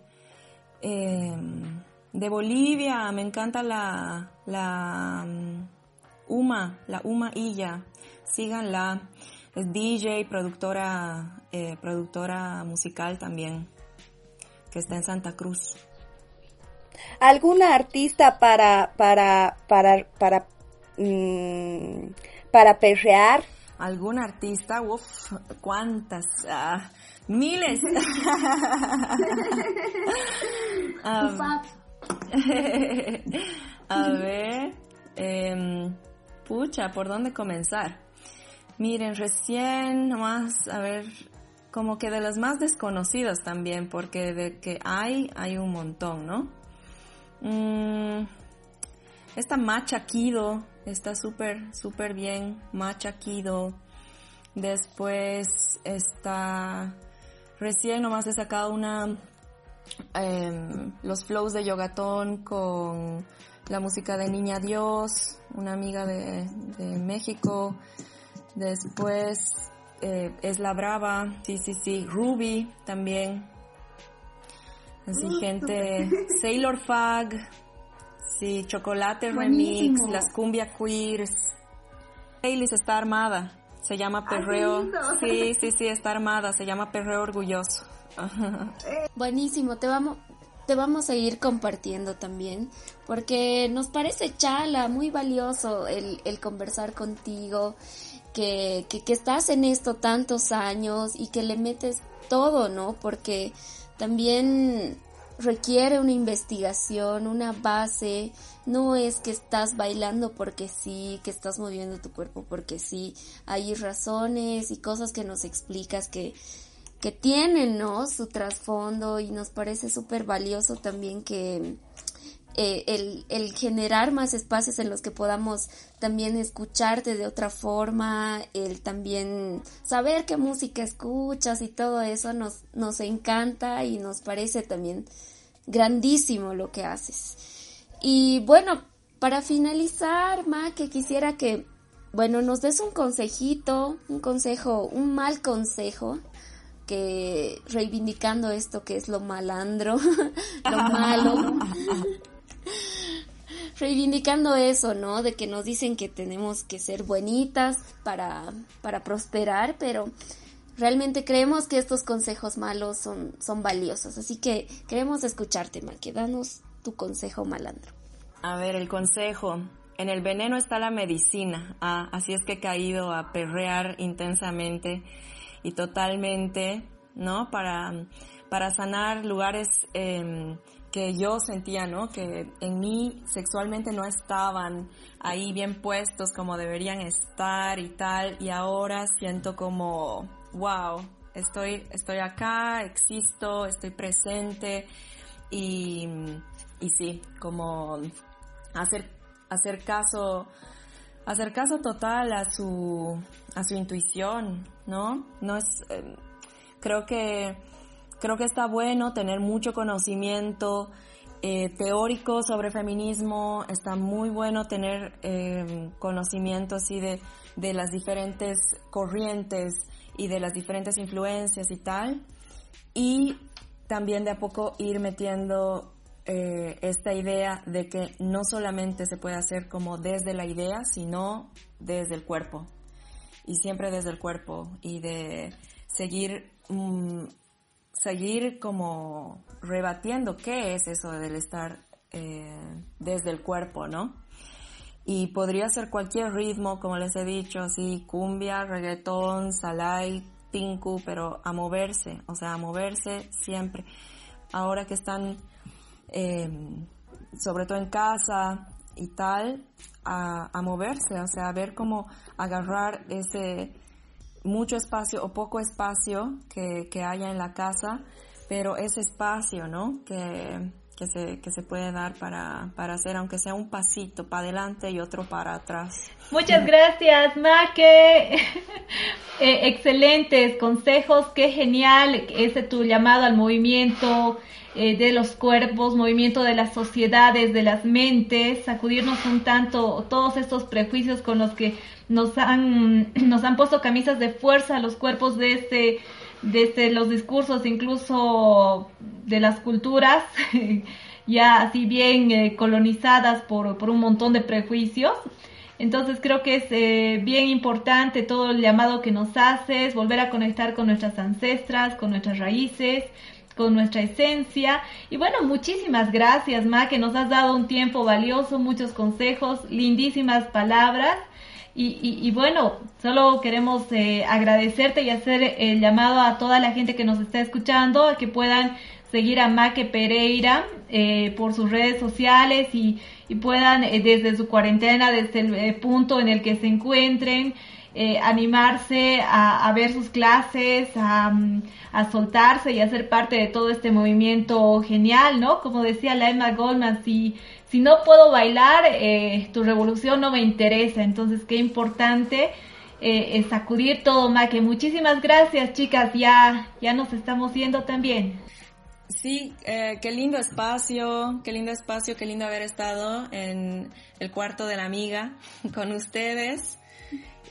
Em, de Bolivia, me encanta la, la um, Uma, la Uma Illa, síganla, es DJ, productora, eh, productora musical también, que está en Santa Cruz. ¿Alguna artista para, para, para, para, mm, para perrear? ¿Algún artista? Uf, ¿cuántas? Ah, miles. *laughs* *laughs* a ver, em, pucha, ¿por dónde comenzar? Miren, recién nomás, a ver, como que de las más desconocidas también, porque de que hay, hay un montón, ¿no? Mm, esta Macha Kido está súper, súper bien. Macha Kido. Después está, recién nomás he sacado una, em, los flows de Yogatón con la música de Niña Dios, una amiga de, de México. Después eh, es La Brava, sí, sí, sí, Ruby también. Así gente, *laughs* Sailor Fag, sí, Chocolate Remix, las Cumbia Queers. Playlist está armada, se llama Perreo. sí, sí, sí, está armada, se llama Perreo Orgulloso. *laughs* Buenísimo, te vamos, te vamos a ir compartiendo también, porque nos parece chala, muy valioso el, el conversar contigo que, que, estás en esto tantos años y que le metes todo, ¿no? Porque también requiere una investigación, una base, no es que estás bailando porque sí, que estás moviendo tu cuerpo porque sí, hay razones y cosas que nos explicas que, que tienen, ¿no? Su trasfondo y nos parece súper valioso también que, eh, el, el, generar más espacios en los que podamos también escucharte de otra forma, el también saber qué música escuchas y todo eso nos, nos encanta y nos parece también grandísimo lo que haces. Y bueno, para finalizar, Ma, que quisiera que, bueno, nos des un consejito, un consejo, un mal consejo que reivindicando esto que es lo malandro, *laughs* lo *laughs* malo, *laughs* reivindicando eso, ¿no? De que nos dicen que tenemos que ser bonitas para, para prosperar, pero realmente creemos que estos consejos malos son, son valiosos. Así que queremos escucharte, que Danos tu consejo malandro. A ver, el consejo. En el veneno está la medicina. Ah, así es que he caído a perrear intensamente y totalmente, ¿no? Para, para sanar lugares eh, que yo sentía, ¿no? Que en mí sexualmente no estaban ahí bien puestos como deberían estar y tal, y ahora siento como, wow, estoy, estoy acá, existo, estoy presente, y, y sí, como hacer, hacer caso, hacer caso total a su, a su intuición, ¿no? No es, eh, creo que Creo que está bueno tener mucho conocimiento eh, teórico sobre feminismo, está muy bueno tener eh, conocimiento así de, de las diferentes corrientes y de las diferentes influencias y tal. Y también de a poco ir metiendo eh, esta idea de que no solamente se puede hacer como desde la idea, sino desde el cuerpo. Y siempre desde el cuerpo y de seguir mm, seguir como rebatiendo qué es eso del estar eh, desde el cuerpo, ¿no? Y podría ser cualquier ritmo, como les he dicho, así cumbia, reggaetón, salai, tinku, pero a moverse, o sea, a moverse siempre. Ahora que están, em, sobre todo en casa y tal, a, a moverse, o sea, a ver cómo agarrar ese, mucho espacio o poco espacio que, haya en la casa, pero ese espacio, ¿no? Que, que se, que se puede dar para, para hacer, aunque sea un pasito para adelante y otro para atrás. Muchas gracias, Maque. *laughs* eh, excelentes consejos, qué genial ese tu llamado al movimiento eh, de los cuerpos, movimiento de las sociedades, de las mentes, sacudirnos un tanto todos estos prejuicios con los que nos han, *clears throat* nos han puesto camisas de fuerza los cuerpos desde, desde los discursos, incluso de las culturas, *laughs* ya así bien eh, colonizadas por, por, un montón de prejuicios. Entonces creo que es eh, bien importante todo el llamado que nos haces, volver a conectar con nuestras ancestras, con nuestras raíces, con nuestra esencia. Y bueno, muchísimas gracias, Ma, que nos has dado un tiempo valioso, muchos consejos, lindísimas palabras. Y, bueno, solo queremos eh, agradecerte y hacer el llamado a toda la gente que nos está escuchando a que puedan seguir a Maque Pereira eh, por sus redes sociales y, puedan eh, desde su cuarentena, desde el punto en el que se encuentren, eh, animarse a, ver sus clases, mm, a, soltarse y a ser parte de todo este movimiento genial, ¿no? Como decía la Emma Goldman, si, si no puedo bailar, eh, tu revolución no me interesa. Entonces, qué importante eh, sacudir todo, Maque. Muchísimas gracias, chicas. Ya, ya nos estamos viendo también. Sí, eh, qué lindo espacio, qué lindo espacio, qué lindo haber estado en el cuarto de la amiga *laughs* con ustedes.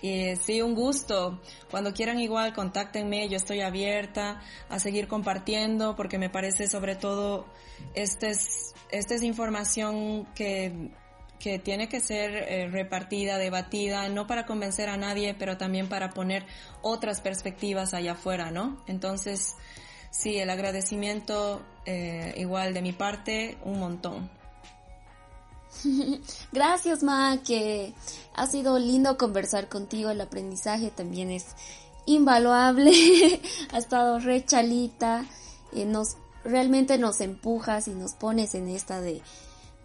Y sí, un gusto. Cuando quieran igual, contáctenme, yo estoy abierta a seguir compartiendo porque me parece sobre todo, esta es, esta es información que, que tiene que ser eh, repartida, debatida, no para convencer a nadie, pero también para poner otras perspectivas allá afuera, ¿no? Entonces, sí, el agradecimiento eh, igual de mi parte, un montón. *laughs* Gracias, Ma, que ha sido lindo conversar contigo. El aprendizaje también es invaluable. *laughs* ha estado re chalita. Eh, nos, realmente nos empujas y nos pones en esta de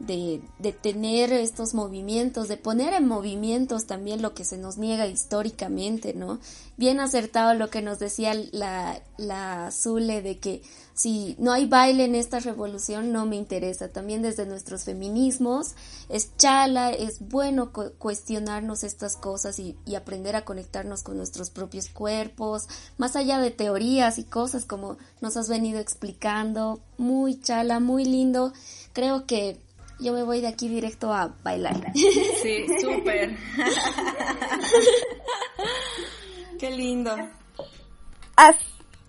de, tener estos movimientos, de poner en movimientos también lo que se nos niega históricamente, ¿no? Bien acertado lo que nos decía la, la Zule de que si no hay baile en esta revolución no me interesa. También desde nuestros feminismos es chala, es bueno cuestionarnos estas cosas y aprender a conectarnos con nuestros propios cuerpos, más allá de teorías y cosas como nos has venido explicando. Muy chala, muy lindo. Creo que yo me voy de aquí directo a bailar. Sí, súper. *laughs* Qué lindo.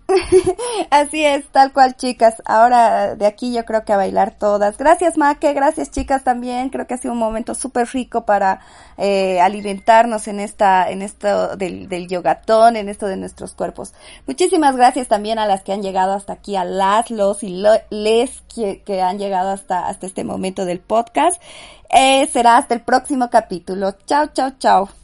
*laughs* Así es, tal cual, chicas. Ahora de aquí yo creo que a bailar todas. Gracias, Maque. Gracias, chicas, también. Creo que ha sido un momento súper rico para eh, alimentarnos en esta, en esto del, del yogatón, en esto de nuestros cuerpos. Muchísimas gracias también a las que han llegado hasta aquí, a las, los y les que, que, han llegado hasta, hasta este momento del podcast. Eh, será hasta el próximo capítulo. Chao, chao, chao.